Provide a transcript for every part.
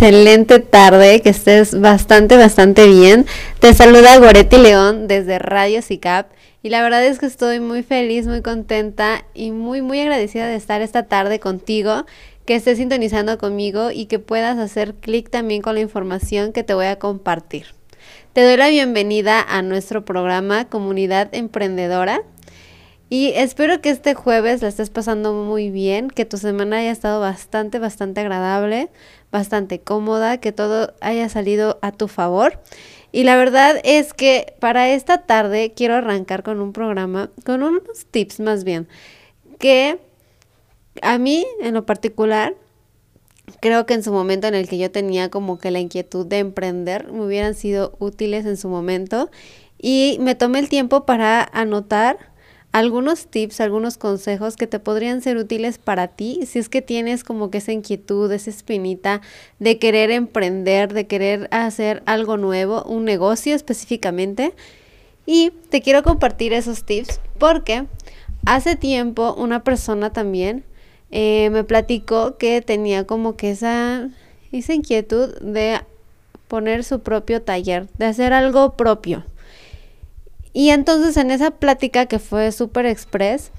excelente tarde, que estés bastante, bastante bien. Te saluda Goretti León desde Radio SICAP y la verdad es que estoy muy feliz, muy contenta y muy, muy agradecida de estar esta tarde contigo, que estés sintonizando conmigo y que puedas hacer clic también con la información que te voy a compartir. Te doy la bienvenida a nuestro programa Comunidad Emprendedora. Y espero que este jueves la estés pasando muy bien, que tu semana haya estado bastante, bastante agradable, bastante cómoda, que todo haya salido a tu favor. Y la verdad es que para esta tarde quiero arrancar con un programa, con unos tips más bien, que a mí en lo particular, creo que en su momento en el que yo tenía como que la inquietud de emprender, me hubieran sido útiles en su momento. Y me tomé el tiempo para anotar algunos tips, algunos consejos que te podrían ser útiles para ti si es que tienes como que esa inquietud, esa espinita de querer emprender, de querer hacer algo nuevo, un negocio específicamente. Y te quiero compartir esos tips porque hace tiempo una persona también eh, me platicó que tenía como que esa, esa inquietud de poner su propio taller, de hacer algo propio. Y entonces en esa plática que fue súper express,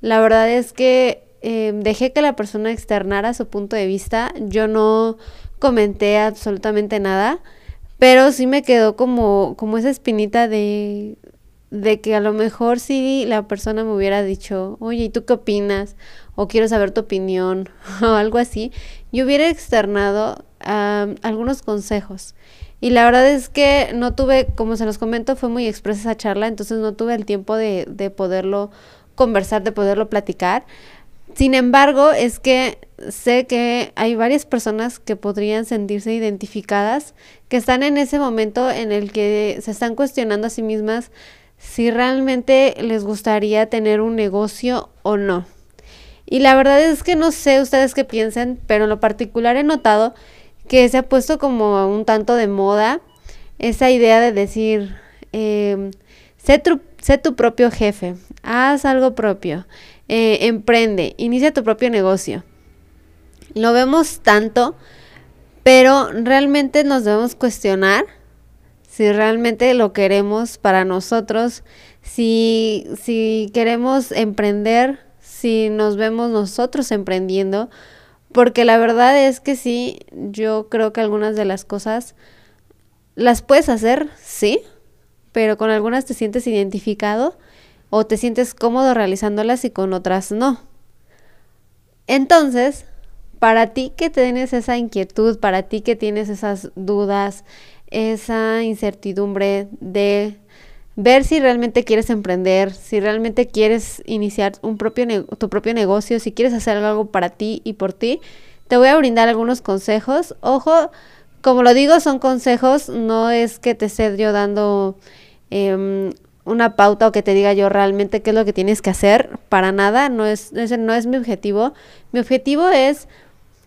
la verdad es que eh, dejé que la persona externara su punto de vista. Yo no comenté absolutamente nada, pero sí me quedó como, como esa espinita de, de que a lo mejor si la persona me hubiera dicho, oye, ¿y tú qué opinas? O quiero saber tu opinión, o algo así, yo hubiera externado algunos consejos. Y la verdad es que no tuve, como se los comento, fue muy expresa esa charla, entonces no tuve el tiempo de, de poderlo conversar, de poderlo platicar. Sin embargo, es que sé que hay varias personas que podrían sentirse identificadas, que están en ese momento en el que se están cuestionando a sí mismas si realmente les gustaría tener un negocio o no. Y la verdad es que no sé ustedes qué piensen, pero en lo particular he notado que se ha puesto como un tanto de moda esa idea de decir, em, sé, tu, sé, tu, propio jefe, haz algo propio, eh, emprende, inicia tu propio negocio. Lo vemos tanto, pero realmente nos debemos cuestionar si realmente lo queremos para nosotros, si, si queremos emprender, si nos vemos nosotros emprendiendo porque la verdad es que sí, yo creo que algunas de las cosas las puedes hacer, sí, pero con algunas te sientes identificado o te sientes cómodo realizándolas y con otras no. Entonces, para ti que tienes esa inquietud, para ti que tienes esas dudas, esa incertidumbre de ver si realmente quieres emprender, si realmente quieres iniciar un propio tu propio negocio, si quieres hacer algo para ti y por ti, te voy a brindar algunos consejos. Ojo, como lo digo, son consejos, no es que te esté yo dando em, una pauta o que te diga yo realmente qué es lo que tienes que hacer, para nada, no es, ese no es mi objetivo. Mi objetivo es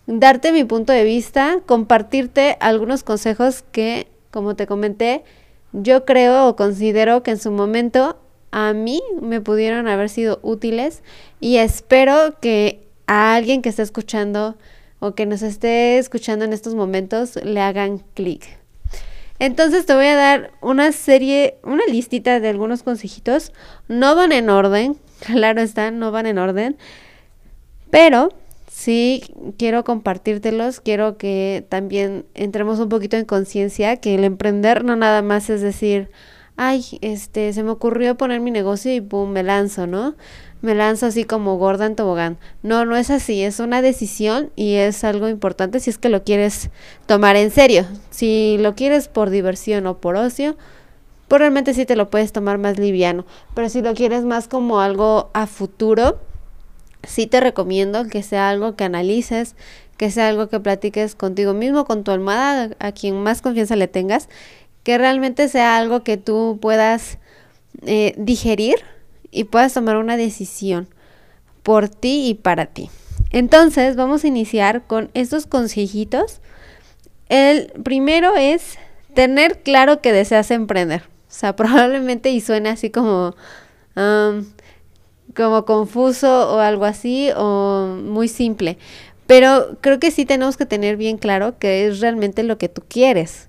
darte mi punto de vista, compartirte algunos consejos que, como te comenté, yo creo o considero que en su momento a mí me pudieron haber sido útiles y espero que a alguien que esté escuchando o que nos esté escuchando en estos momentos le hagan clic. Entonces te voy a dar una serie, una listita de algunos consejitos. No van en orden, claro está, no van en orden. Pero sí quiero compartírtelos, quiero que también entremos un poquito en conciencia que el emprender no nada más es decir, ay, este, se me ocurrió poner mi negocio y pum, me lanzo, ¿no? Me lanzo así como gorda en tobogán. No, no es así, es una decisión y es algo importante si es que lo quieres tomar en serio. Si lo quieres por diversión o por ocio, pues realmente sí te lo puedes tomar más liviano. Pero si lo quieres más como algo a futuro, sí te recomiendo que sea algo que analices, que sea algo que platiques contigo mismo, con tu almohada, a quien más confianza le tengas, que realmente sea algo que tú puedas eh, digerir y puedas tomar una decisión por ti y para ti. Entonces vamos a iniciar con estos consejitos. El primero es tener claro que deseas emprender. O sea, probablemente y suena así como como confuso o algo así o muy simple. Pero creo que sí tenemos que tener bien claro que es realmente lo que tú quieres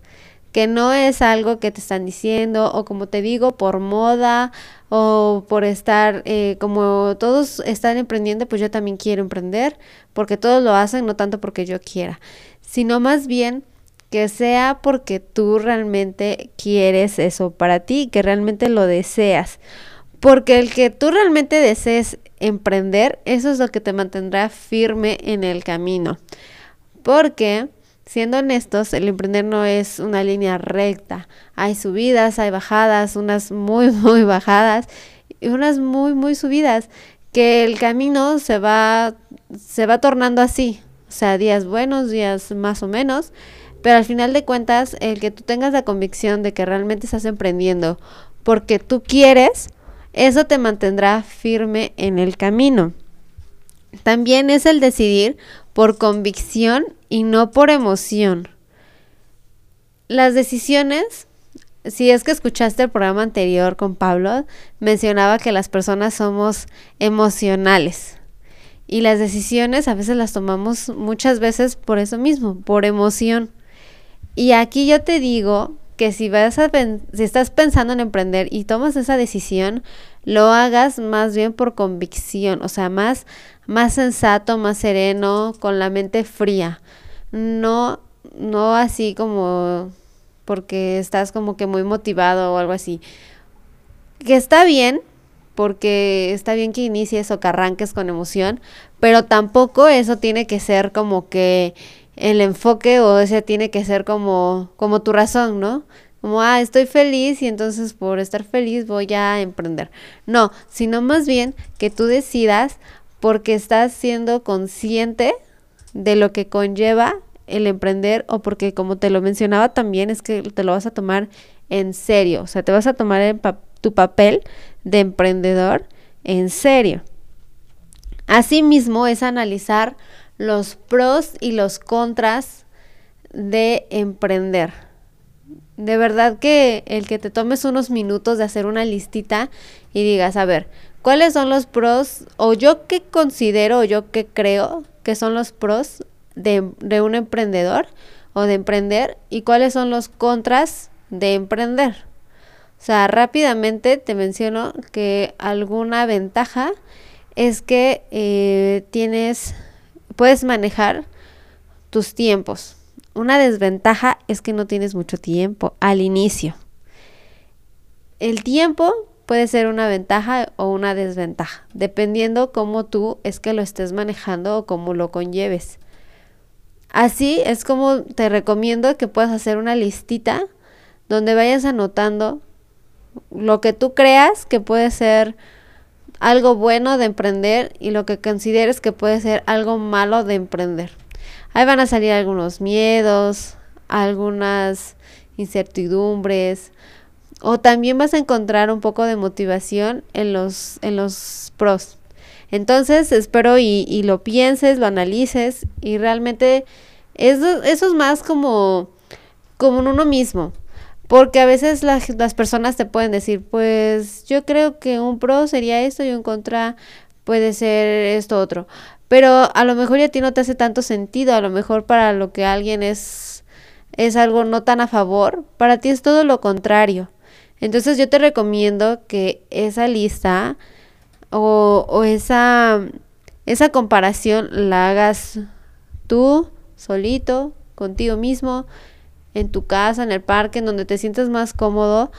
que no es algo que te están diciendo o como te digo por moda o por estar eh, como todos están emprendiendo pues yo también quiero emprender porque todos lo hacen no tanto porque yo quiera sino más bien que sea porque tú realmente quieres eso para ti que realmente lo deseas porque el que tú realmente desees emprender eso es lo que te mantendrá firme en el camino porque Siendo honestos, el emprender no es una línea recta. Hay subidas, hay bajadas, unas muy, muy bajadas y unas muy, muy subidas, que el camino se va, se va tornando así. O sea, días buenos, días más o menos. Pero al final de cuentas, el que tú tengas la convicción de que realmente estás emprendiendo porque tú quieres, eso te mantendrá firme en el camino. También es el decidir por convicción y no por emoción. Las decisiones, si es que escuchaste el programa anterior con Pablo, mencionaba que las personas somos emocionales. Y las decisiones a veces las tomamos muchas veces por eso mismo, por emoción. Y aquí yo te digo que si vas a si estás pensando en emprender y tomas esa decisión, lo hagas más bien por convicción, o sea, más más sensato, más sereno, con la mente fría. No no así como porque estás como que muy motivado o algo así. Que está bien, porque está bien que inicies o que arranques con emoción, pero tampoco eso tiene que ser como que el enfoque o ese tiene que ser como, como tu razón, ¿no? Como, ah, estoy feliz y entonces por estar feliz voy a emprender. No, sino más bien que tú decidas porque estás siendo consciente de lo que conlleva el emprender o porque como te lo mencionaba también es que te lo vas a tomar en serio, o sea, te vas a tomar tu papel de emprendedor en serio. Asimismo es analizar los pros y los contras de emprender. De verdad que el que te tomes unos minutos de hacer una listita y digas, a ver, ¿cuáles son los pros o yo qué considero o yo qué creo que son los pros de, de un emprendedor o de emprender y cuáles son los contras de emprender? O sea, rápidamente te menciono que alguna ventaja es que eh, tienes puedes manejar tus tiempos. Una desventaja es que no tienes mucho tiempo al inicio. El tiempo puede ser una ventaja o una desventaja, dependiendo cómo tú es que lo estés manejando o cómo lo conlleves. Así es como te recomiendo que puedas hacer una listita donde vayas anotando lo que tú creas que puede ser algo bueno de emprender y lo que consideres que puede ser algo malo de emprender. Ahí van a salir algunos miedos, algunas incertidumbres, o también vas a encontrar un poco de motivación en los, en los pros. Entonces espero y, lo pienses, lo analices y realmente eso, eso es más como, como en uno mismo. Porque a veces las, las personas te pueden decir, pues yo creo que un pro sería esto y un contra puede ser esto otro. Pero a lo mejor ya a ti no te hace tanto sentido, a lo mejor para lo que alguien es, es algo no tan a favor, para ti es todo lo contrario. Entonces yo te recomiendo que esa lista o, o esa, esa comparación la hagas tú solito, contigo mismo, en tu casa, en el parque, en donde te sientas más cómodo,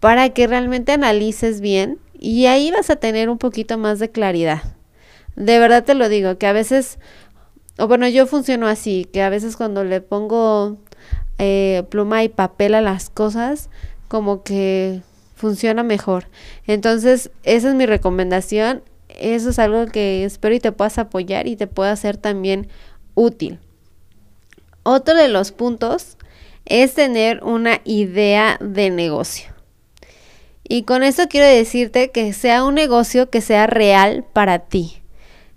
para que realmente analices bien y ahí vas a tener un poquito más de claridad. De verdad te lo digo, que a veces, o bueno, yo funciono así, que a veces cuando le pongo eh, pluma y papel a las cosas, como que funciona mejor. Entonces, esa es mi recomendación. Eso es algo que espero y te puedas apoyar y te pueda ser también útil. Otro de los puntos es tener una idea de negocio. Y con esto quiero decirte que sea un negocio que sea real para ti,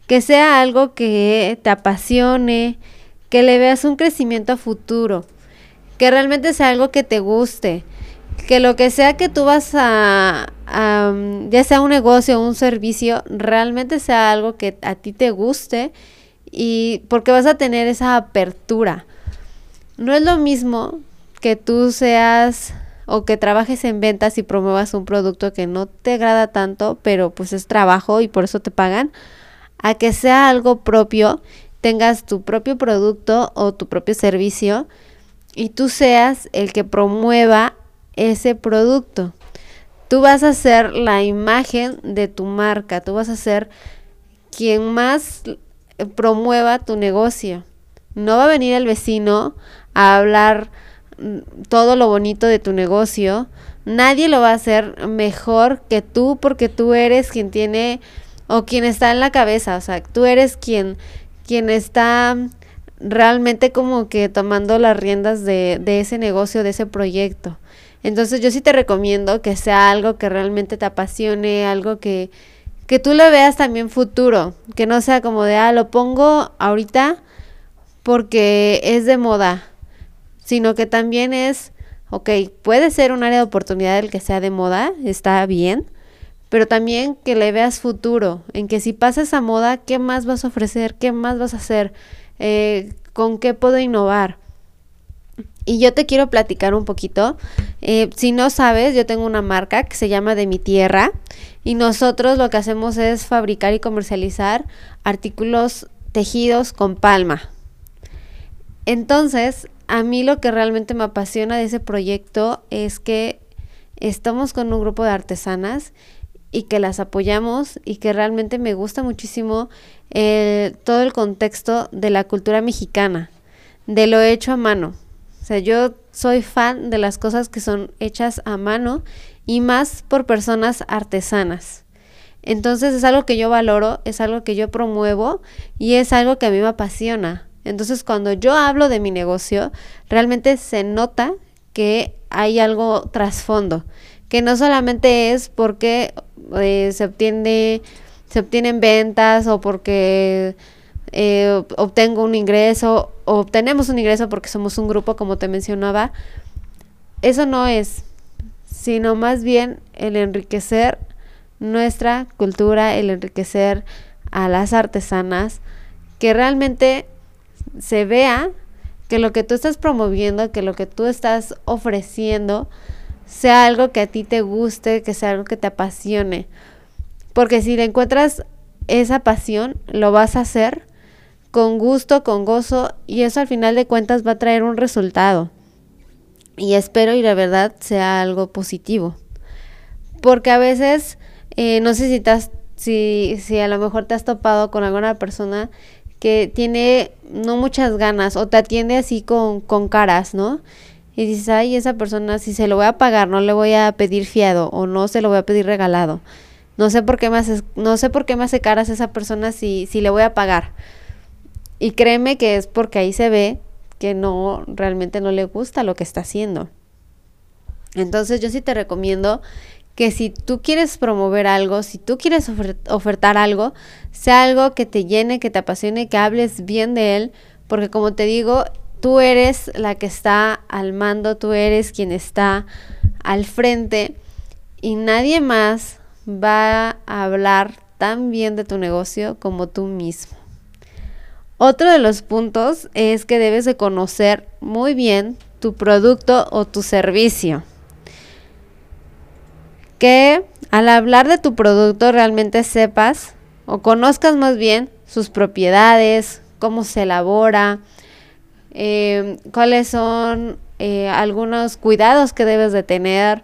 que sea algo que te apasione, que le veas un crecimiento a futuro, que realmente sea algo que te guste, que lo que sea que tú vas a, ya sea un negocio o un servicio, realmente sea algo que a ti te guste y porque vas a tener esa apertura. No es lo mismo que tú seas o que trabajes en ventas y promuevas un producto que no te agrada tanto, pero pues es trabajo y por eso te pagan, a que sea algo propio, tengas tu propio producto o tu propio servicio y tú seas el que promueva ese producto. Tú vas a ser la imagen de tu marca, tú vas a ser quien más promueva tu negocio. No va a venir el vecino a hablar mm, todo lo bonito de tu negocio. Nadie lo va a hacer mejor que tú porque tú eres quien tiene o quien está en la cabeza. O sea, tú eres quien, quien está realmente como que tomando las riendas de, de ese negocio, de ese proyecto. Entonces yo sí te recomiendo que sea algo que realmente te apasione, algo que, que tú lo veas también futuro, que no sea como de, ah, lo pongo ahorita porque es de moda, sino que también es, ok, puede ser un área de oportunidad el que sea de moda, está bien, pero también que le veas futuro, en que si pasa esa moda, ¿qué más vas a ofrecer? ¿Qué más vas a hacer? Eh, ¿Con qué puedo innovar? Y yo te quiero platicar un poquito. Eh, si no sabes, yo tengo una marca que se llama De mi Tierra y nosotros lo que hacemos es fabricar y comercializar artículos tejidos con palma. Entonces, a mí lo que realmente me apasiona de ese proyecto es que estamos con un grupo de artesanas y que las apoyamos y que realmente me gusta muchísimo eh, todo el contexto de la cultura mexicana, de lo hecho a mano. O sea, yo soy fan de las cosas que son hechas a mano y más por personas artesanas. Entonces es algo que yo valoro, es algo que yo promuevo y es algo que a mí me apasiona. Entonces cuando yo hablo de mi negocio, realmente se nota que hay algo trasfondo, que no solamente es porque eh, se obtiene se obtienen ventas o porque eh, obtengo un ingreso o obtenemos un ingreso porque somos un grupo, como te mencionaba, eso no es, sino más bien el enriquecer nuestra cultura, el enriquecer a las artesanas, que realmente se vea que lo que tú estás promoviendo, que lo que tú estás ofreciendo, sea algo que a ti te guste, que sea algo que te apasione. Porque si le encuentras esa pasión, lo vas a hacer con gusto, con gozo, y eso al final de cuentas va a traer un resultado. Y espero y la verdad sea algo positivo. Porque a veces, eh, no sé si, si, si a lo mejor te has topado con alguna persona que tiene no muchas ganas o te atiende así con, con caras, ¿no? Y dices, ay, esa persona, si se lo voy a pagar, no le voy a pedir fiado o no se lo voy a pedir regalado. No sé por qué me hace, no sé por qué me hace caras esa persona si, si le voy a pagar. Y créeme que es porque ahí se ve que no, realmente no le gusta lo que está haciendo. Entonces yo sí te recomiendo que si tú quieres promover algo, si tú quieres ofertar algo, sea algo que te llene, que te apasione, que hables bien de él, porque como te digo, tú eres la que está al mando, tú eres quien está al frente y nadie más va a hablar tan bien de tu negocio como tú mismo. Otro de los puntos es que debes de conocer muy bien tu producto o tu servicio. Que al hablar de tu producto realmente sepas o conozcas más bien sus propiedades, cómo se elabora, eh, cuáles son eh, algunos cuidados que debes de tener.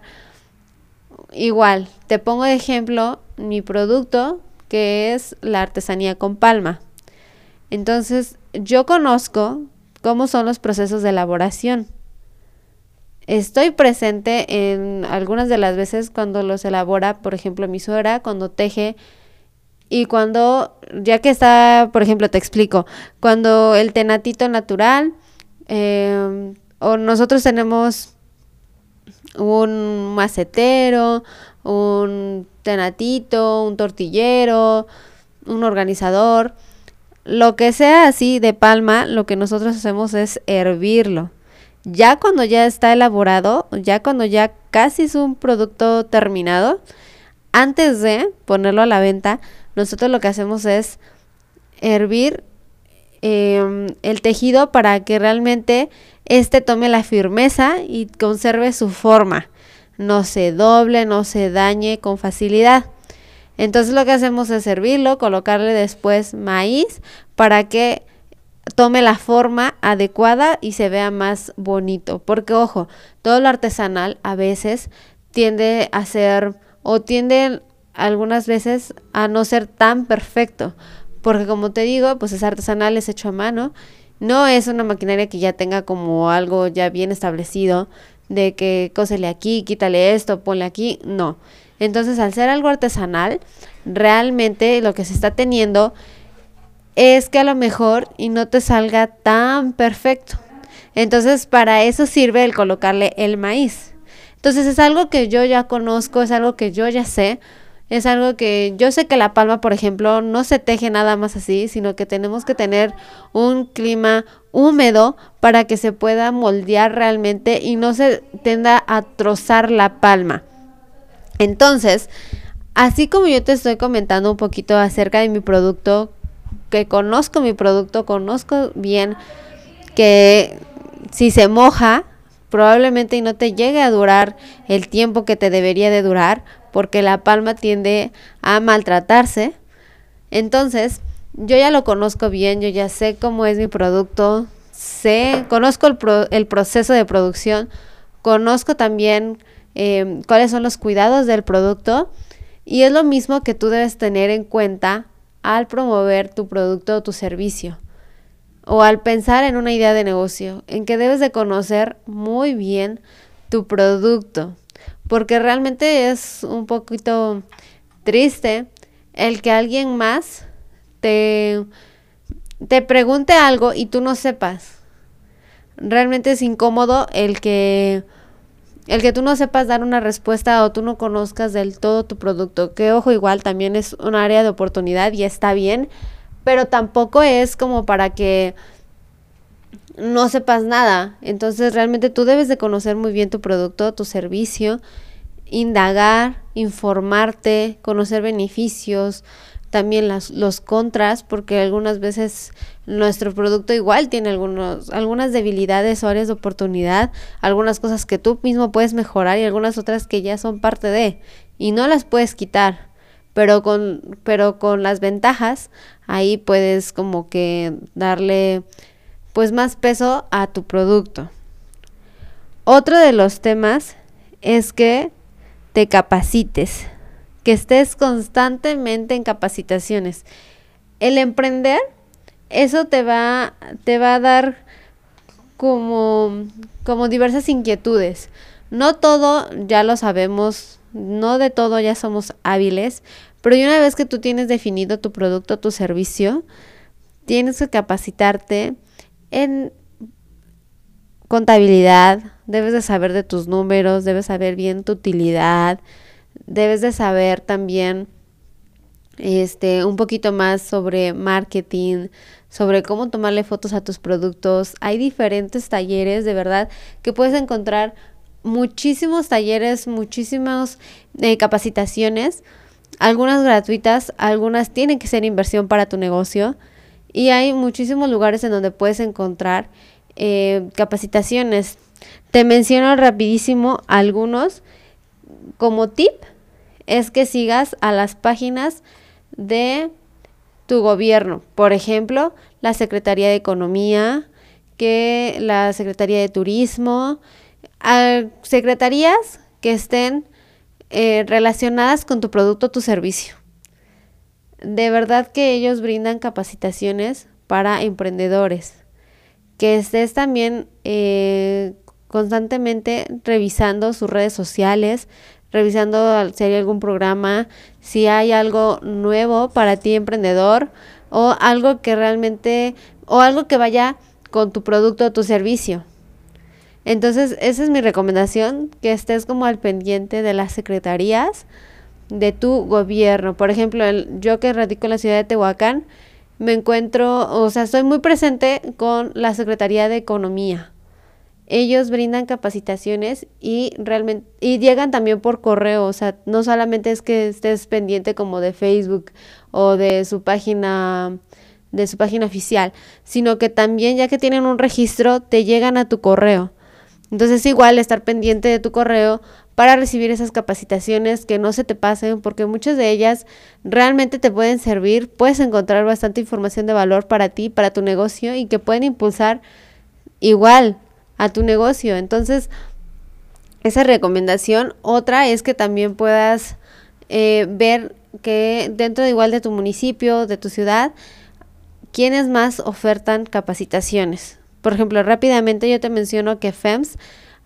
Igual, te pongo de ejemplo mi producto que es la artesanía con palma. Entonces, yo conozco cómo son los procesos de elaboración. Estoy presente en algunas de las veces cuando los elabora, por ejemplo, mi suegra, cuando teje y cuando, ya que está, por ejemplo, te explico, cuando el tenatito natural, em, o nosotros tenemos un macetero, un tenatito, un tortillero, un organizador, lo que sea así de palma, lo que nosotros hacemos es hervirlo. Ya cuando ya está elaborado, ya cuando ya casi es un producto terminado, antes de ponerlo a la venta, nosotros lo que hacemos es hervir em, el tejido para que realmente este tome la firmeza y conserve su forma. No se doble, no se dañe con facilidad. Entonces lo que hacemos es servirlo, colocarle después maíz para que tome la forma adecuada y se vea más bonito. Porque ojo, todo lo artesanal a veces tiende a ser o tiende algunas veces a no ser tan perfecto. Porque como te digo, pues es artesanal, es hecho a mano. No es una maquinaria que ya tenga como algo ya bien establecido de que cósele aquí, quítale esto, ponle aquí. No. Entonces, al ser algo artesanal, realmente lo que se está teniendo es que a lo mejor y no te salga tan perfecto. Entonces, para eso sirve el colocarle el maíz. Entonces, es algo que yo ya conozco, es algo que yo ya sé. Es algo que yo sé que la palma, por ejemplo, no se teje nada más así, sino que tenemos que tener un clima húmedo para que se pueda moldear realmente y no se tenda a trozar la palma. Entonces, así como yo te estoy comentando un poquito acerca de mi producto, que conozco mi producto, conozco bien que si se moja, probablemente no te llegue a durar el tiempo que te debería de durar, porque la palma tiende a maltratarse. Entonces, yo ya lo conozco bien, yo ya sé cómo es mi producto, sé, conozco el, proceso de producción, conozco también eh, cuáles son los cuidados del producto y es lo mismo que tú debes tener en cuenta al promover tu producto o tu servicio o al pensar en una idea de negocio, en que debes de conocer muy bien tu producto, porque realmente es un poquito triste el que alguien más te, te pregunte algo y tú no sepas. Realmente es incómodo el que el que tú no sepas dar una respuesta o tú no conozcas del todo tu producto, que ojo igual también es un área de oportunidad y está bien, pero tampoco es como para que no sepas nada. Entonces realmente tú debes de conocer muy bien tu producto, tu servicio, indagar, informarte, conocer beneficios, también las, los contras, porque algunas veces nuestro producto igual tiene algunos, algunas debilidades o áreas de oportunidad, algunas cosas que tú mismo puedes mejorar y algunas otras que ya son parte de y no las puedes quitar. Pero con, pero con las ventajas, ahí puedes como que darle pues más peso a tu producto. Otro de los temas es que te capacites que estés constantemente en capacitaciones. El emprender, eso te va, te va a dar como, como diversas inquietudes. No todo ya lo sabemos, no de todo ya somos hábiles, pero una vez que tú tienes definido tu producto, tu servicio, tienes que capacitarte en contabilidad, debes de saber de tus números, debes saber bien tu utilidad, debes de saber también este un poquito más sobre marketing, sobre cómo tomarle fotos a tus productos. Hay diferentes talleres, de verdad, que puedes encontrar muchísimos talleres, muchísimas eh, capacitaciones, algunas gratuitas, algunas tienen que ser inversión para tu negocio y hay muchísimos lugares en donde puedes encontrar eh, capacitaciones. Te menciono rapidísimo algunos como tip es que sigas a las páginas de tu gobierno. Por ejemplo, la Secretaría de Economía, que la Secretaría de Turismo, secretarías que estén eh, relacionadas con tu producto o tu servicio. De verdad que ellos brindan capacitaciones para emprendedores. Que estés también eh, constantemente revisando sus redes sociales, revisando si hay algún programa, si hay algo nuevo para ti emprendedor o algo que realmente o algo que vaya con tu producto o tu servicio. Entonces, esa es mi recomendación, que estés como al pendiente de las secretarías de tu gobierno. Por ejemplo, yo que radico en la ciudad de Tehuacán, me encuentro, o sea, estoy muy presente con la Secretaría de Economía ellos brindan capacitaciones y realmente y llegan también por correo, o sea, no solamente es que estés pendiente como de Facebook o de su página de su página oficial, sino que también ya que tienen un registro, te llegan a tu correo. Entonces igual estar pendiente de tu correo para recibir esas capacitaciones, que no se te pasen, porque muchas de ellas realmente te pueden servir, puedes encontrar bastante información de valor para ti, para tu negocio y que pueden impulsar igual a tu negocio. Entonces, esa recomendación. Otra es que también puedas eh, ver que dentro de igual de tu municipio, de tu ciudad, quiénes más ofertan capacitaciones. Por ejemplo, rápidamente yo te menciono que FEMS,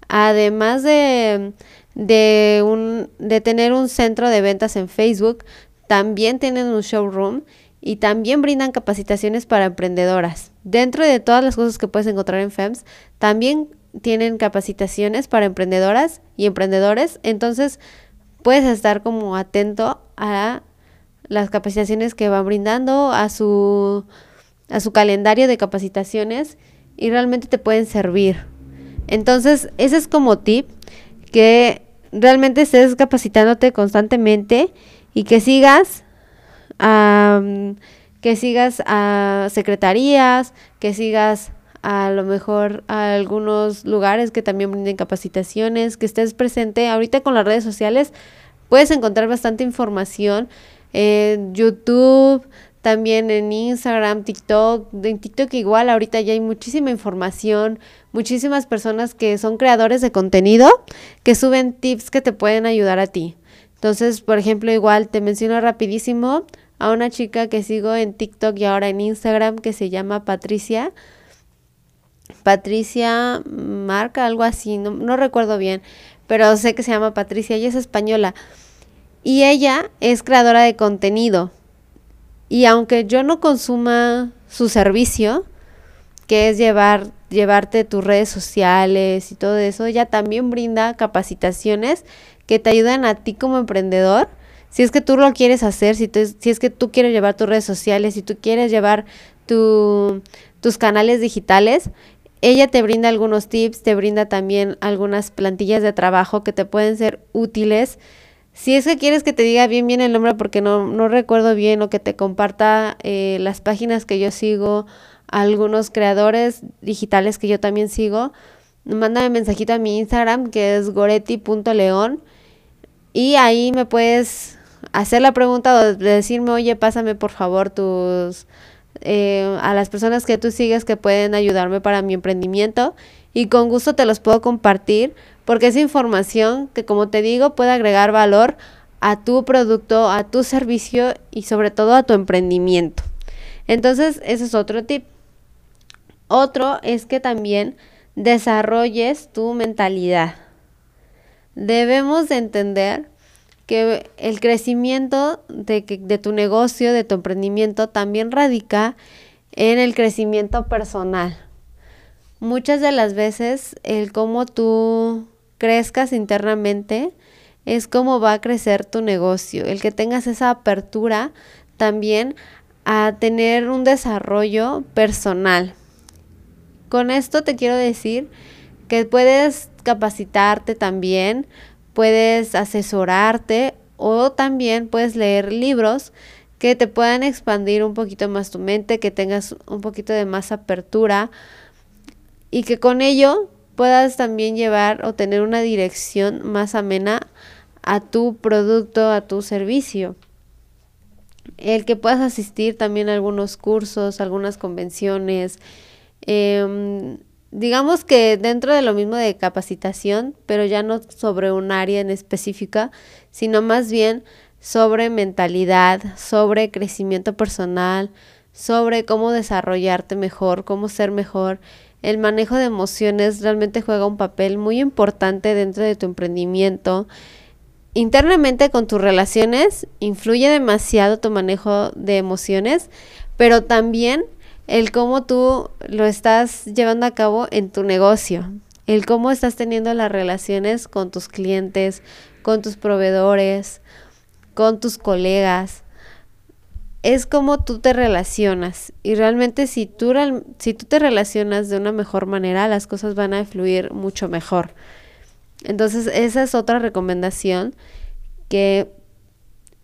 además de, de, un, de tener un centro de ventas en Facebook, también tienen un showroom y también brindan capacitaciones para emprendedoras. Dentro de todas las cosas que puedes encontrar en FEMS, también tienen capacitaciones para emprendedoras y emprendedores. Entonces, puedes estar como atento a las capacitaciones que van brindando, a su, a su calendario de capacitaciones y realmente te pueden servir. Entonces, ese es como tip que realmente estés capacitándote constantemente y que sigas que sigas a secretarías, que sigas a lo mejor a algunos lugares que también brinden capacitaciones, que estés presente. Ahorita con las redes sociales puedes encontrar bastante información en YouTube, también en Instagram, TikTok. En TikTok igual, ahorita ya hay muchísima información, muchísimas personas que son creadores de contenido que suben tips que te pueden ayudar a ti. Entonces, por ejemplo, igual te menciono rapidísimo a una chica que sigo en TikTok y ahora en Instagram que se llama Patricia. Patricia Marca, algo así, no, no recuerdo bien, pero sé que se llama Patricia, ella es española. Y ella es creadora de contenido. Y aunque yo no consuma su servicio, que es llevar, llevarte tus redes sociales y todo eso, ella también brinda capacitaciones que te ayudan a ti como emprendedor. Si es que tú lo quieres hacer, si, si es que tú quieres llevar tus redes sociales, si tú quieres llevar tu, tus canales digitales, ella te brinda algunos tips, te brinda también algunas plantillas de trabajo que te pueden ser útiles. Si es que quieres que te diga bien bien el nombre porque no, no recuerdo bien o que te comparta eh, las páginas que yo sigo, algunos creadores digitales que yo también sigo, mándame mensajito a mi Instagram que es goretti.león y ahí me puedes hacer la pregunta o decirme, oye, pásame por favor tus eh, a las personas que tú sigues que pueden ayudarme para mi emprendimiento y con gusto te los puedo compartir porque es información que como te digo puede agregar valor a tu producto, a tu servicio y sobre todo a tu emprendimiento. Entonces, ese es otro tip. Otro es que también desarrolles tu mentalidad. Debemos de entender que el crecimiento de, de tu negocio, de tu emprendimiento, también radica en el crecimiento personal. Muchas de las veces el cómo tú crezcas internamente es cómo va a crecer tu negocio. El que tengas esa apertura también a tener un desarrollo personal. Con esto te quiero decir que puedes capacitarte también puedes asesorarte o también puedes leer libros que te puedan expandir un poquito más tu mente, que tengas un poquito de más apertura y que con ello puedas también llevar o tener una dirección más amena a tu producto, a tu servicio. El que puedas asistir también a algunos cursos, algunas convenciones, eh, digamos que dentro de lo mismo de capacitación, pero ya no sobre un área en específica, sino más bien sobre mentalidad, sobre crecimiento personal, sobre cómo desarrollarte mejor, cómo ser mejor. El manejo de emociones realmente juega un papel muy importante dentro de tu emprendimiento. Internamente con tus relaciones influye demasiado tu manejo de emociones, pero también el cómo tú lo estás llevando a cabo en tu negocio, el cómo estás teniendo las relaciones con tus clientes, con tus proveedores, con tus colegas. Es como tú te relacionas y realmente si tú, si tú te relacionas de una mejor manera, las cosas van a fluir mucho mejor. Entonces esa es otra recomendación, que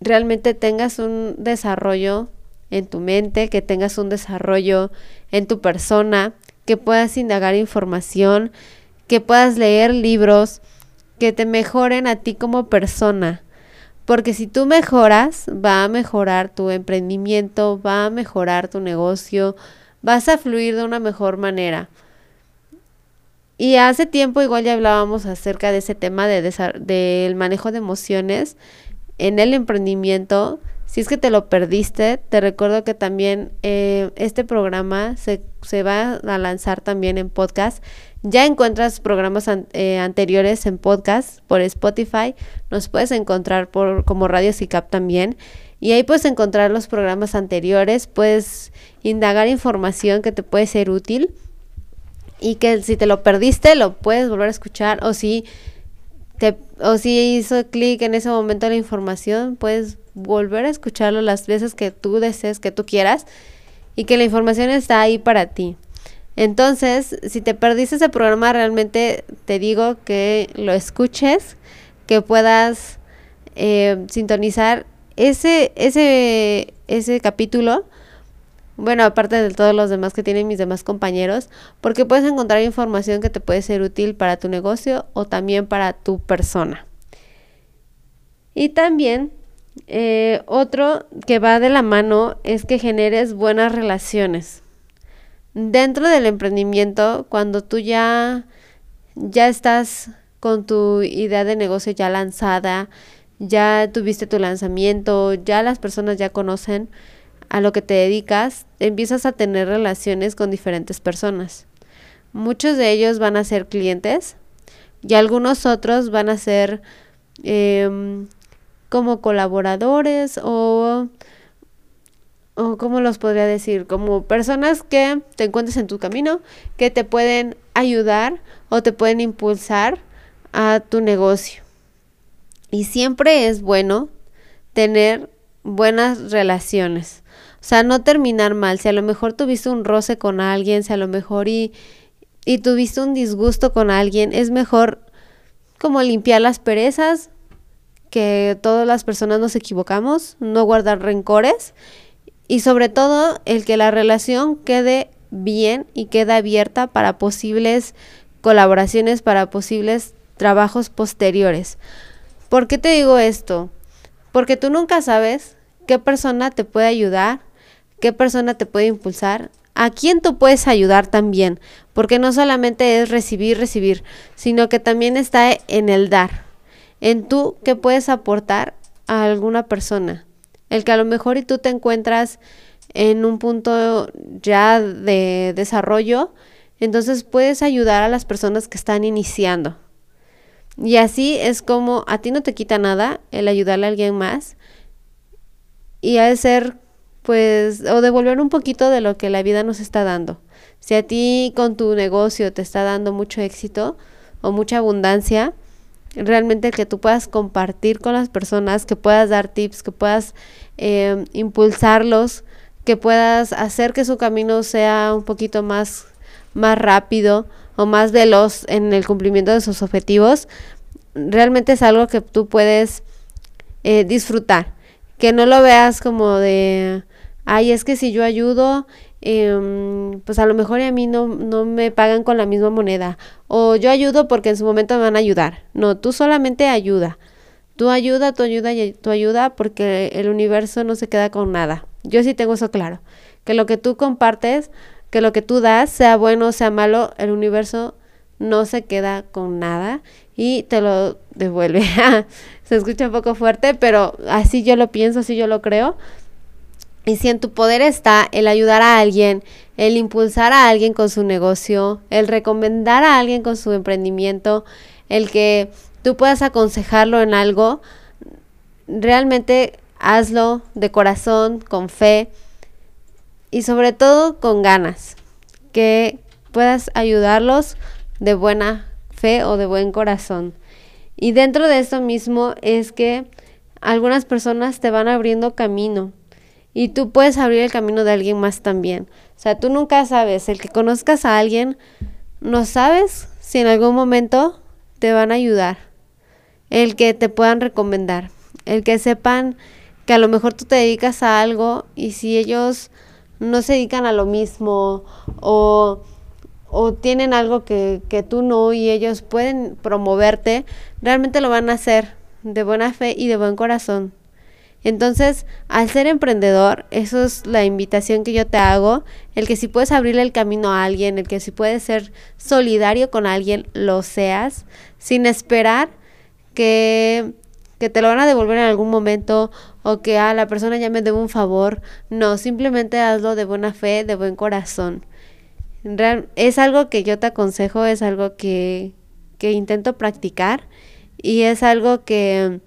realmente tengas un desarrollo en tu mente, que tengas un desarrollo en tu persona, que puedas indagar información, que puedas leer libros que te mejoren a ti como persona. Porque si tú mejoras, va a mejorar tu emprendimiento, va a mejorar tu negocio, vas a fluir de una mejor manera. Y hace tiempo igual ya hablábamos acerca de ese tema de del manejo de emociones en el emprendimiento. Si es que te lo perdiste, te recuerdo que también eh, este programa se, se, va a lanzar también en podcast. Ya encuentras programas eh, anteriores en podcast por Spotify. Nos puedes encontrar por como Radio CICAP también. Y ahí puedes encontrar los programas anteriores. Puedes indagar información que te puede ser útil y que si te lo perdiste lo puedes volver a escuchar o si te o si hizo clic en ese momento la información puedes volver a escucharlo las veces que tú desees que tú quieras y que la información está ahí para ti entonces si te perdiste ese programa realmente te digo que lo escuches que puedas eh, sintonizar ese ese ese capítulo bueno, aparte de todos los demás que tienen mis demás compañeros, porque puedes encontrar información que te puede ser útil para tu negocio o también para tu persona. Y también eh, otro que va de la mano es que generes buenas relaciones. Dentro del emprendimiento, cuando tú ya, ya estás con tu idea de negocio ya lanzada, ya tuviste tu lanzamiento, ya las personas ya conocen, a lo que te dedicas, empiezas a tener relaciones con diferentes personas. Muchos de ellos van a ser clientes y algunos otros van a ser em, como colaboradores o, o, ¿cómo los podría decir? Como personas que te encuentres en tu camino, que te pueden ayudar o te pueden impulsar a tu negocio. Y siempre es bueno tener buenas relaciones. O sea, no terminar mal. Si a lo mejor tuviste un roce con alguien, si a lo mejor y, y tuviste un disgusto con alguien, es mejor como limpiar las perezas, que todas las personas nos equivocamos, no guardar rencores y sobre todo el que la relación quede bien y quede abierta para posibles colaboraciones, para posibles trabajos posteriores. ¿Por qué te digo esto? Porque tú nunca sabes qué persona te puede ayudar, qué persona te puede impulsar, a quién tú puedes ayudar también, porque no solamente es recibir, recibir, sino que también está en el dar, en tú qué puedes aportar a alguna persona. El que a lo mejor y tú te encuentras en un punto ya de desarrollo, entonces puedes ayudar a las personas que están iniciando. Y así es como a ti no te quita nada el ayudarle a alguien más y ha de ser pues, o devolver un poquito de lo que la vida nos está dando. Si a ti con tu negocio te está dando mucho éxito o mucha abundancia, realmente que tú puedas compartir con las personas, que puedas dar tips, que puedas eh, impulsarlos, que puedas hacer que su camino sea un poquito más, más rápido o más veloz en el cumplimiento de sus objetivos, realmente es algo que tú puedes eh, disfrutar. Que no lo veas como de, ay, es que si yo ayudo, em, pues a lo mejor a mí no, no me pagan con la misma moneda. O yo ayudo porque en su momento me van a ayudar. No, tú solamente ayuda. Tú ayuda, tú ayuda y tú ayuda porque el universo no se queda con nada. Yo sí tengo eso claro. Que lo que tú compartes, que lo que tú das, sea bueno o sea malo, el universo no se queda con nada y te lo devuelve. se escucha un poco fuerte, pero así yo lo pienso, así yo lo creo. Y si en tu poder está el ayudar a alguien, el impulsar a alguien con su negocio, el recomendar a alguien con su emprendimiento, el que tú puedas aconsejarlo en algo, realmente hazlo de corazón, con fe y sobre todo con ganas, que puedas ayudarlos de buena fe o de buen corazón. Y dentro de eso mismo es que algunas personas te van abriendo camino y tú puedes abrir el camino de alguien más también. O sea, tú nunca sabes, el que conozcas a alguien, no sabes si en algún momento te van a ayudar, el que te puedan recomendar, el que sepan que a lo mejor tú te dedicas a algo y si ellos no se dedican a lo mismo o, o tienen algo que, que tú no y ellos pueden promoverte, realmente lo van a hacer de buena fe y de buen corazón. Entonces, al ser emprendedor, eso es la invitación que yo te hago, el que si puedes abrirle el camino a alguien, el que si puedes ser solidario con alguien, lo seas, sin esperar que, que te lo van a devolver en algún momento o que a ah, la persona ya me debe un favor. No, simplemente hazlo de buena fe, de buen corazón. es algo que yo te aconsejo, es algo que, que intento practicar y es algo que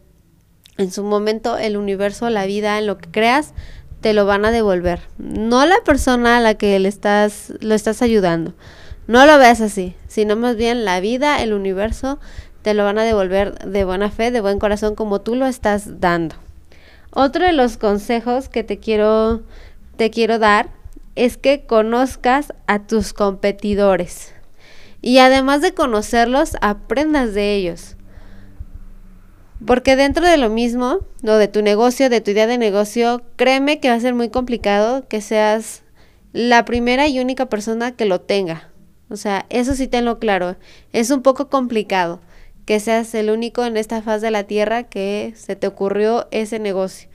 en su momento el universo, la vida, en lo que creas, te lo van a devolver. No la persona a la que le estás, lo estás ayudando. No lo veas así, sino más bien la vida, el universo, te lo van a devolver de buena fe, de buen corazón, como tú lo estás dando. Otro de los consejos que te quiero, te quiero dar es que conozcas a tus competidores. Y además de conocerlos, aprendas de ellos. Porque dentro de lo mismo, lo de tu negocio, de tu idea de negocio, créeme que va a ser muy complicado que seas la primera y única persona que lo tenga. O sea, eso sí tenlo claro. Es un poco complicado que seas el único en esta faz de la tierra que se te ocurrió ese negocio.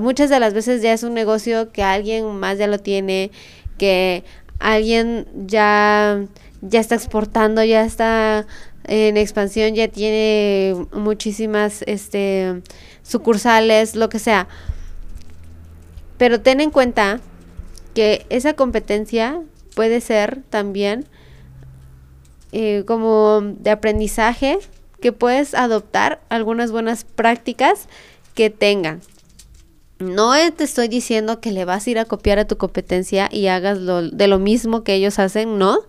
Muchas de las veces ya es un negocio que alguien más ya lo tiene, que alguien ya, ya está exportando, ya está en expansión ya tiene muchísimas este, sucursales, lo que sea. Pero ten en cuenta que esa competencia puede ser también eh, como de aprendizaje que puedes adoptar algunas buenas prácticas que tengan. No te estoy diciendo que le vas a ir a copiar a tu competencia y hagas lo, de lo mismo que ellos hacen, no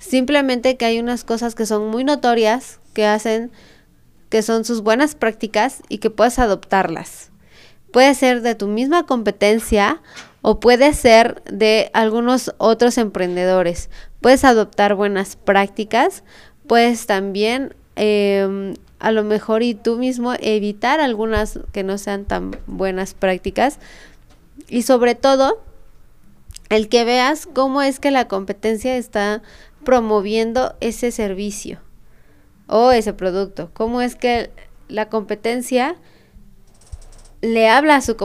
Simplemente que hay unas cosas que son muy notorias, que hacen, que son sus buenas prácticas y que puedes adoptarlas. Puede ser de tu misma competencia o puede ser de algunos otros emprendedores. Puedes adoptar buenas prácticas, puedes también em, a lo mejor y tú mismo evitar algunas que no sean tan buenas prácticas y sobre todo el que veas cómo es que la competencia está promoviendo ese servicio o ese producto? ¿Cómo es que la competencia le habla a su,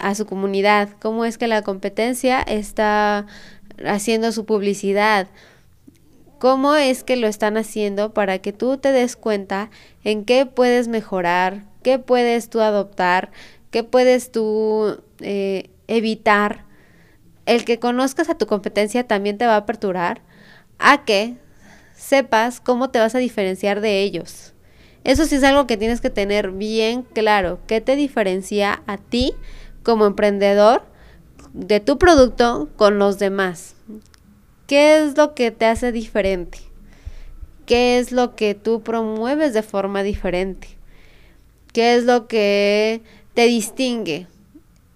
a su comunidad? ¿Cómo es que la competencia está haciendo su publicidad? ¿Cómo es que lo están haciendo para que tú te des cuenta en qué puedes mejorar, qué puedes tú adoptar, qué puedes tú eh, evitar? El que conozcas a tu competencia también te va a aperturar a que sepas cómo te vas a diferenciar de ellos. Eso sí es algo que tienes que tener bien claro. ¿Qué te diferencia a ti como emprendedor de tu producto con los demás? ¿Qué es lo que te hace diferente? ¿Qué es lo que tú promueves de forma diferente? ¿Qué es lo que te distingue?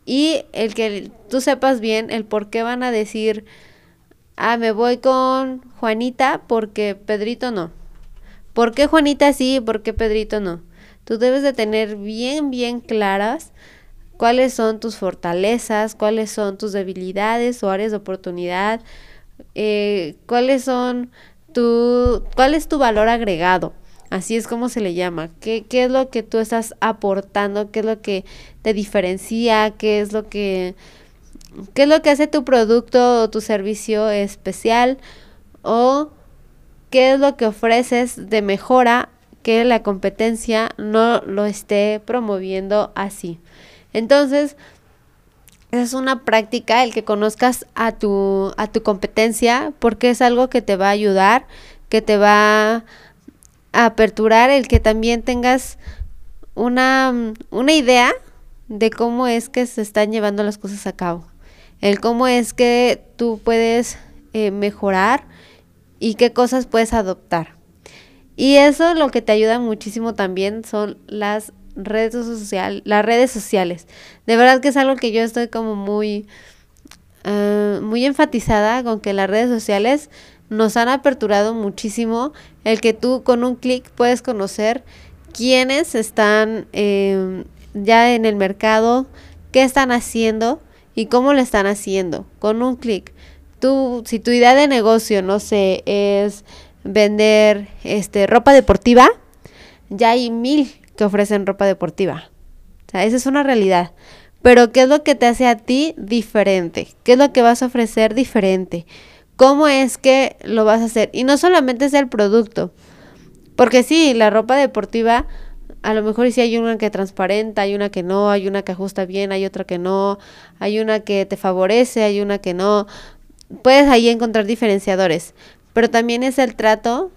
Y el que tú sepas bien el por qué van a decir ah, me voy con Juanita porque Pedrito no. ¿Por qué Juanita sí y por qué Pedrito no? Tú debes de tener bien, bien claras cuáles son tus fortalezas, cuáles son tus debilidades o áreas de oportunidad, eh, cuáles son tu, cuál es tu valor agregado. Así es como se le llama. ¿Qué, ¿Qué es lo que tú estás aportando? ¿Qué es lo que te diferencia? ¿Qué es lo que ¿Qué es lo que hace tu producto o tu servicio especial? ¿O qué es lo que ofreces de mejora que la competencia no lo esté promoviendo así? Entonces, es una práctica el que conozcas a tu, a tu competencia porque es algo que te va a ayudar, que te va a aperturar, el que también tengas una, una idea de cómo es que se están llevando las cosas a cabo el cómo es que tú puedes eh, mejorar y qué cosas puedes adoptar. Y eso lo que te ayuda muchísimo también son las redes sociales, las redes sociales. De verdad que es algo que yo estoy como muy, ah, muy enfatizada con que las redes sociales nos han aperturado muchísimo el que tú con un clic puedes conocer quiénes están em, ya en el mercado qué están haciendo y cómo lo están haciendo con un clic. Tú, si tu idea de negocio, no sé, es vender este ropa deportiva, ya hay mil que ofrecen ropa deportiva. O sea, esa es una realidad. Pero ¿qué es lo que te hace a ti diferente? ¿Qué es lo que vas a ofrecer diferente? ¿Cómo es que lo vas a hacer? Y no solamente es el producto. Porque sí, la ropa deportiva, a lo mejor sí hay una que transparenta, hay una que no, hay una que ajusta bien, hay otra que no, hay una que te favorece, hay una que no. Puedes ahí encontrar diferenciadores. Pero también es el trato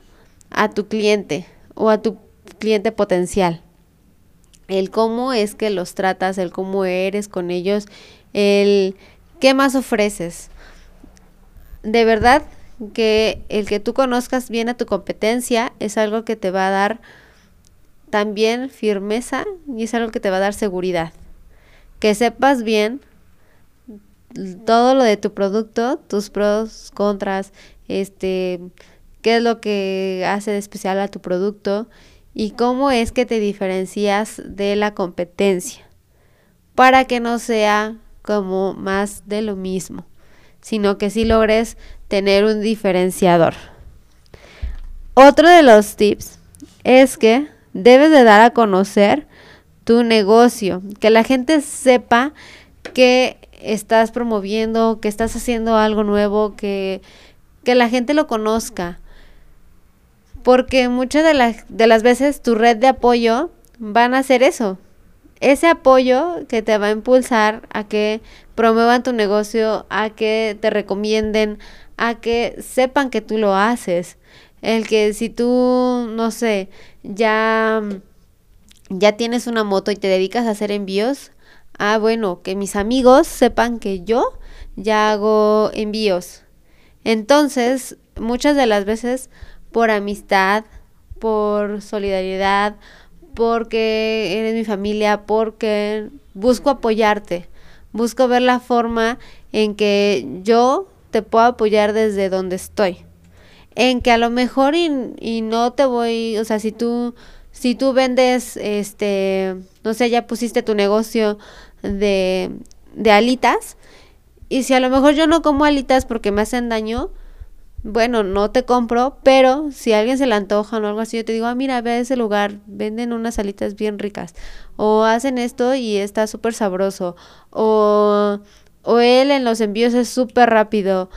a tu cliente o a tu cliente potencial el cómo es que los tratas, el cómo eres con ellos, el qué más ofreces. De verdad que el que tú conozcas bien a tu competencia es algo que te va a dar también firmeza y es algo que te va a dar seguridad. Que sepas bien todo lo de tu producto, tus pros, contras, este, qué es lo que hace de especial a tu producto y cómo es que te diferencias de la competencia para que no sea como más de lo mismo, sino que sí logres tener un diferenciador. Otro de los tips es que debes de dar a conocer tu negocio, que la gente sepa que estás promoviendo, que estás haciendo algo nuevo, que, que la gente lo conozca porque muchas de, las de las veces tu red de apoyo van a hacer eso. Ese apoyo que te va a impulsar a que promuevan tu negocio, a que te recomienden, a que sepan que tú lo haces. El que si tú, no sé, ya, ya tienes una moto y te dedicas a hacer envíos, ah, bueno, que mis amigos sepan que yo ya hago envíos. Entonces, muchas de las veces por amistad, por solidaridad, porque eres mi familia, porque busco apoyarte, busco ver la forma en que yo te puedo apoyar desde donde estoy. En que a lo mejor y, no te voy, o sea, si tú si tú vendes este, no sé, ya pusiste tu negocio de de alitas y si a lo mejor yo no como alitas porque me hacen daño, bueno, no te compro, pero si a alguien se le antoja o algo así, yo te digo, ah, mira, ve a ese lugar, venden unas alitas bien ricas, o hacen esto y está súper sabroso, o, o él en los envíos es súper rápido,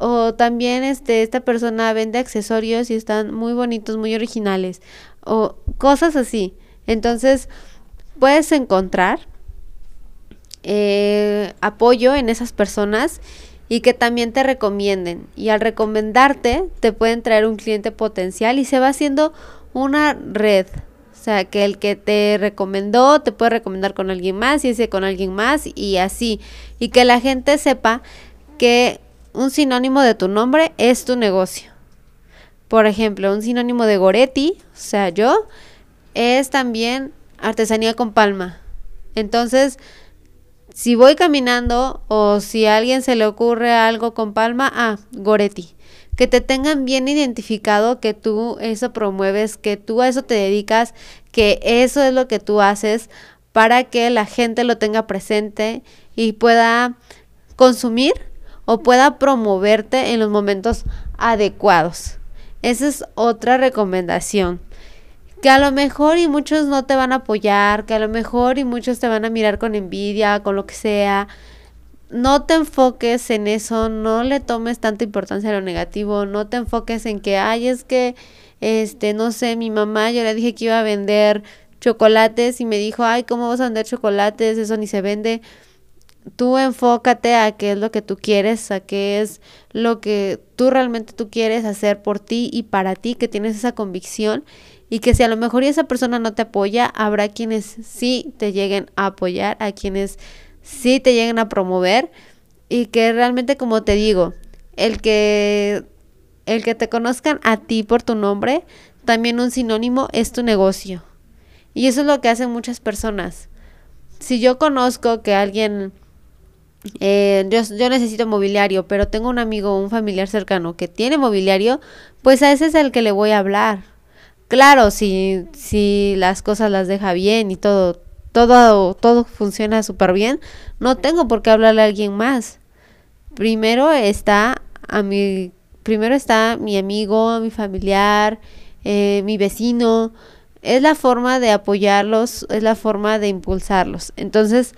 o también este, esta persona vende accesorios y están muy bonitos, muy originales, o cosas así. Entonces, puedes encontrar eh, apoyo en esas personas y que también te recomienden. Y al recomendarte, te pueden traer un cliente potencial y se va haciendo una red. O sea, que el que te recomendó te puede recomendar con alguien más y ese con alguien más y así. Y que la gente sepa que un sinónimo de tu nombre es tu negocio. Por ejemplo, un sinónimo de Goretti, o sea, yo, es también artesanía con palma. Entonces, si voy caminando o si a alguien se le ocurre algo con palma, ah, Goretti. Que te tengan bien identificado que tú eso promueves, que tú a eso te dedicas, que eso es lo que tú haces para que la gente lo tenga presente y pueda consumir o pueda promoverte en los momentos adecuados. Esa es otra recomendación que a lo mejor y muchos no te van a apoyar, que a lo mejor y muchos te van a mirar con envidia, con lo que sea. No te enfoques en eso, no le tomes tanta importancia a lo negativo, no te enfoques en que, ay, es que, este, no sé, mi mamá, yo le dije que iba a vender chocolates y me dijo, ay, ¿cómo vas a vender chocolates? Eso ni se vende. Tú enfócate a qué es lo que tú quieres, a qué es lo que tú realmente tú quieres hacer por ti y para ti, que tienes esa convicción y que si a lo mejor esa persona no te apoya, habrá quienes sí te lleguen a apoyar, a quienes sí te lleguen a promover y que realmente como te digo, el que el que te conozcan a ti por tu nombre, también un sinónimo es tu negocio. Y eso es lo que hacen muchas personas. Si yo conozco que alguien eh, yo, yo, necesito mobiliario, pero tengo un amigo un familiar cercano que tiene mobiliario, pues a ese es el que le voy a hablar. Claro, si, si las cosas las deja bien y todo, todo, todo funciona súper bien, no tengo por qué hablarle a alguien más. Primero está a mi, primero está mi amigo, mi familiar, eh, mi vecino. Es la forma de apoyarlos, es la forma de impulsarlos. Entonces,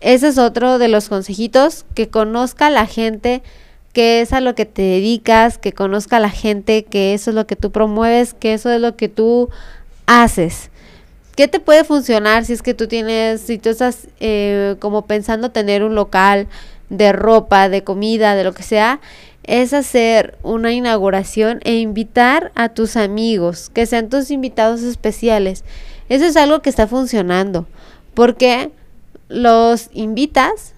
ese es otro de los consejitos, que conozca a la gente que es a lo que te dedicas, que conozca a la gente, que eso es lo que tú promueves, que eso es lo que tú haces. ¿Qué te puede funcionar si es que tú tienes, si tú estás eh, como pensando tener un local de ropa, de comida, de lo que sea? Es hacer una inauguración e invitar a tus amigos, que sean tus invitados especiales. Eso es algo que está funcionando. Porque los invitas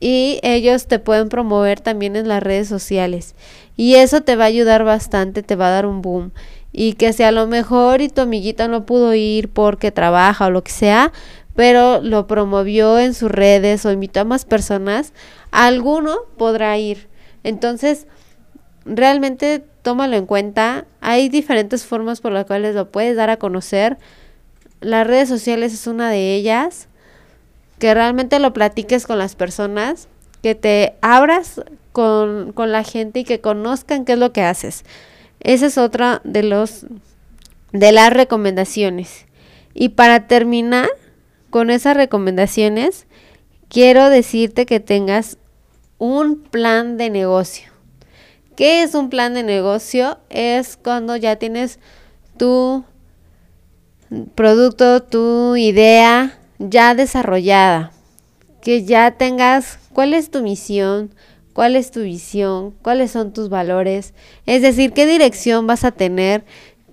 y ellos te pueden promover también en las redes sociales. Y eso te va a ayudar bastante, te va a dar un boom. Y que si a lo mejor y tu amiguita no pudo ir porque trabaja o lo que sea, pero lo promovió en sus redes o invitó a más personas, alguno podrá ir. Entonces, realmente tómalo en cuenta. Hay diferentes formas por las cuales lo puedes dar a conocer. Las redes sociales es una de ellas que realmente lo platiques con las personas, que te abras con, la gente y que conozcan qué es lo que haces. Esa es otra de los de las recomendaciones. Y para terminar con esas recomendaciones, quiero decirte que tengas un plan de negocio. ¿Qué es un plan de negocio? Es cuando ya tienes tu producto, tu idea, ya desarrollada, que ya tengas cuál es tu misión, cuál es tu visión, cuáles son tus valores, es decir, qué dirección vas a tener,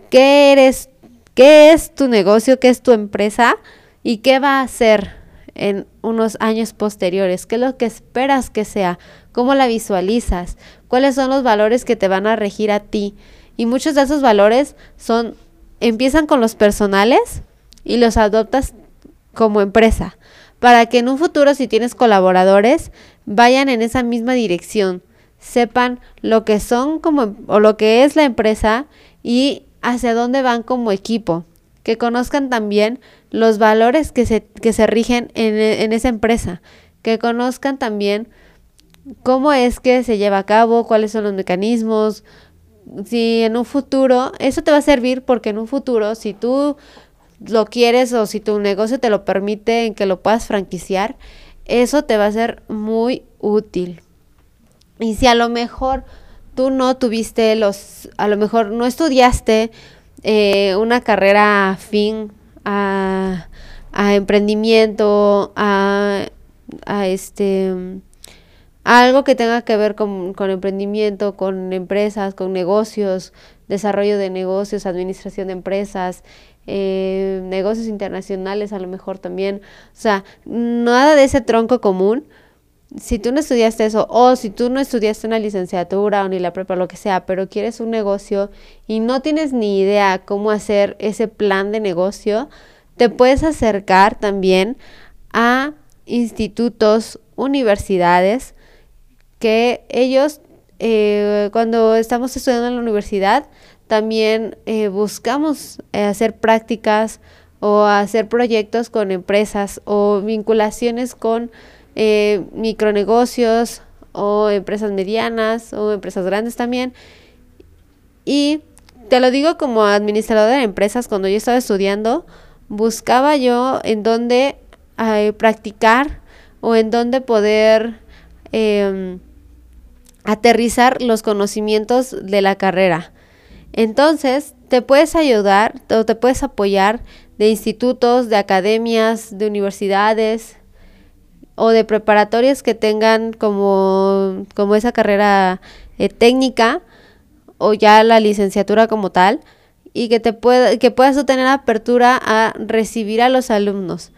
qué eres, qué es tu negocio, qué es tu empresa y qué va a hacer en unos años posteriores, qué es lo que esperas que sea, cómo la visualizas, cuáles son los valores que te van a regir a ti. Y muchos de esos valores son empiezan con los personales y los adoptas como empresa, para que en un futuro si tienes colaboradores vayan en esa misma dirección, sepan lo que son como o lo que es la empresa y hacia dónde van como equipo, que conozcan también los valores que se, que se rigen en, en esa empresa, que conozcan también cómo es que se lleva a cabo, cuáles son los mecanismos, si en un futuro, eso te va a servir porque en un futuro, si tú lo quieres o si tu negocio te lo permite en que lo puedas franquiciar, eso te va a ser muy útil. Y si a lo mejor tú no tuviste los, a lo mejor no estudiaste eh, una carrera afín a, a emprendimiento, a, a este algo que tenga que ver con, con, emprendimiento, con empresas, con negocios, desarrollo de negocios, administración de empresas, eh, negocios internacionales a lo mejor también, o sea, nada de ese tronco común. Si tú no estudiaste eso o si tú no estudiaste una licenciatura o ni la prepa, lo que sea, pero quieres un negocio y no tienes ni idea cómo hacer ese plan de negocio, te puedes acercar también a institutos, universidades, que ellos, eh, cuando estamos estudiando en la universidad, también eh, buscamos eh, hacer prácticas o hacer proyectos con empresas o vinculaciones con eh, micronegocios o empresas medianas o empresas grandes también. Y te lo digo como administradora de empresas, cuando yo estaba estudiando, buscaba yo en dónde practicar o en dónde poder em, aterrizar los conocimientos de la carrera. Entonces, te puedes ayudar o te puedes apoyar de institutos, de academias, de universidades o de preparatorias que tengan como, como esa carrera eh, técnica o ya la licenciatura como tal y que te pueda, que puedas tener apertura a recibir a los alumnos.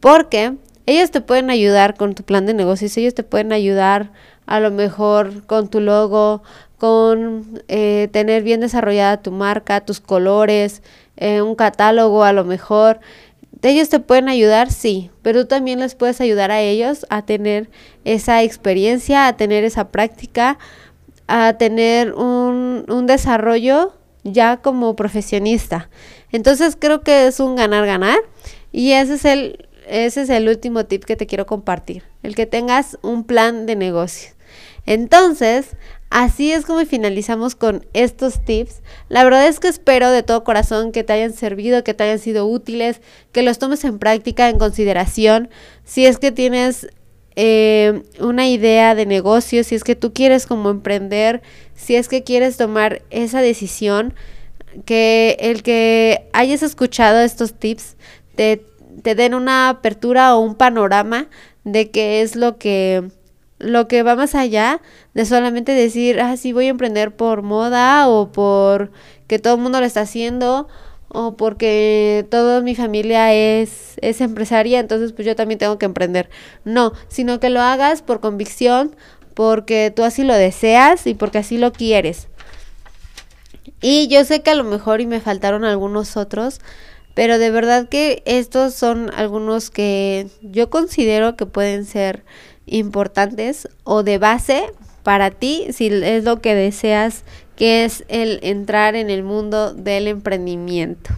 Porque ellos te pueden ayudar con tu plan de negocios, ellos te pueden ayudar a lo mejor con tu logo, con eh, tener bien desarrollada tu marca, tus colores, eh, un catálogo a lo mejor. Ellos te pueden ayudar, sí, pero tú también les puedes ayudar a ellos a tener esa experiencia, a tener esa práctica, a tener un, un desarrollo ya como profesionista. Entonces creo que es un ganar-ganar y ese es el, ese es el último tip que te quiero compartir, el que tengas un plan de negocio. Entonces, así es como finalizamos con estos tips. La verdad es que espero de todo corazón que te hayan servido, que te hayan sido útiles, que los tomes en práctica, en consideración. Si es que tienes eh, una idea de negocio, si es que tú quieres como emprender, si es que quieres tomar esa decisión, que el que hayas escuchado estos tips te, te den una apertura o un panorama de qué es lo que lo que va más allá de solamente decir, ah, sí, voy a emprender por moda o por que todo el mundo lo está haciendo o porque toda mi familia es, es empresaria, entonces pues yo también tengo que emprender. No, sino que lo hagas por convicción, porque tú así lo deseas y porque así lo quieres. Y yo sé que a lo mejor y me faltaron algunos otros, pero de verdad que estos son algunos que yo considero que pueden ser importantes o de base para ti si es lo que deseas que es el entrar en el mundo del emprendimiento.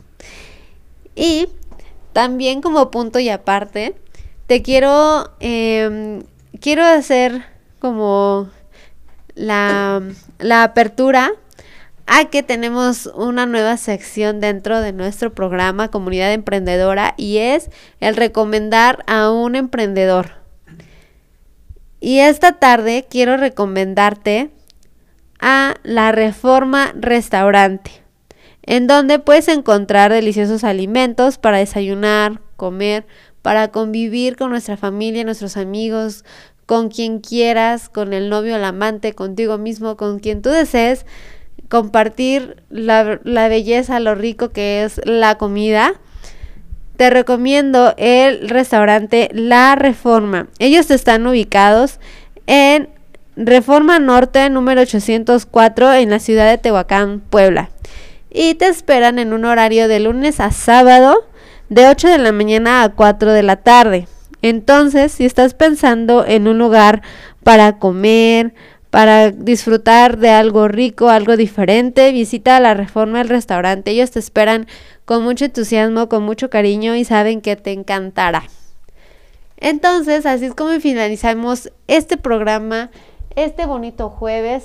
Y también como punto y aparte, te quiero, em, quiero hacer como la, la apertura a que tenemos una nueva sección dentro de nuestro programa Comunidad Emprendedora y es el recomendar a un emprendedor. Y esta tarde quiero recomendarte a la Reforma Restaurante, en donde puedes encontrar deliciosos alimentos para desayunar, comer, para convivir con nuestra familia, nuestros amigos, con quien quieras, con el novio, el amante, contigo mismo, con quien tú desees, compartir la, la belleza, lo rico que es la comida te recomiendo el restaurante La Reforma. Ellos están ubicados en Reforma Norte número 804 en la ciudad de Tehuacán, Puebla. Y te esperan en un horario de lunes a sábado de 8 de la mañana a 4 de la tarde. Entonces, si estás pensando en un lugar para comer, para disfrutar de algo rico, algo diferente, visita la Reforma del restaurante. Ellos te esperan con mucho entusiasmo, con mucho cariño y saben que te encantará. Entonces, así es como finalizamos este programa, este bonito jueves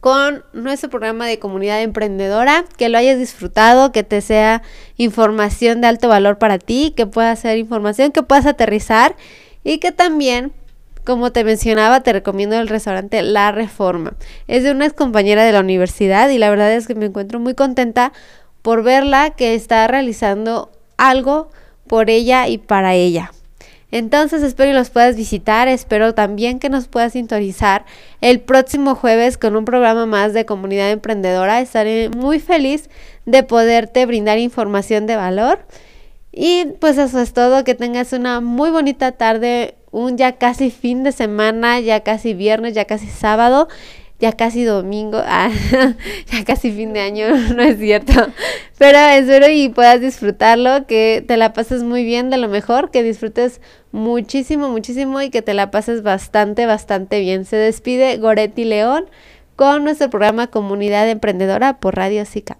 con nuestro programa de comunidad emprendedora, que lo hayas disfrutado, que te sea información de alto valor para ti, que pueda ser información que puedas aterrizar y que también, como te mencionaba, te recomiendo el restaurante La Reforma. Es de una ex compañera de la universidad y la verdad es que me encuentro muy contenta por verla que está realizando algo por ella y para ella. Entonces espero que los puedas visitar, espero también que nos puedas sintonizar el próximo jueves con un programa más de comunidad emprendedora. Estaré muy feliz de poderte brindar información de valor. Y pues eso es todo, que tengas una muy bonita tarde, un ya casi fin de semana, ya casi viernes, ya casi sábado ya casi domingo, ah, ya casi fin de año, no es cierto. Pero espero y puedas disfrutarlo, que te la pases muy bien de lo mejor, que disfrutes muchísimo, muchísimo y que te la pases bastante, bastante bien. Se despide Goretti León con nuestro programa Comunidad Emprendedora por Radio SICA.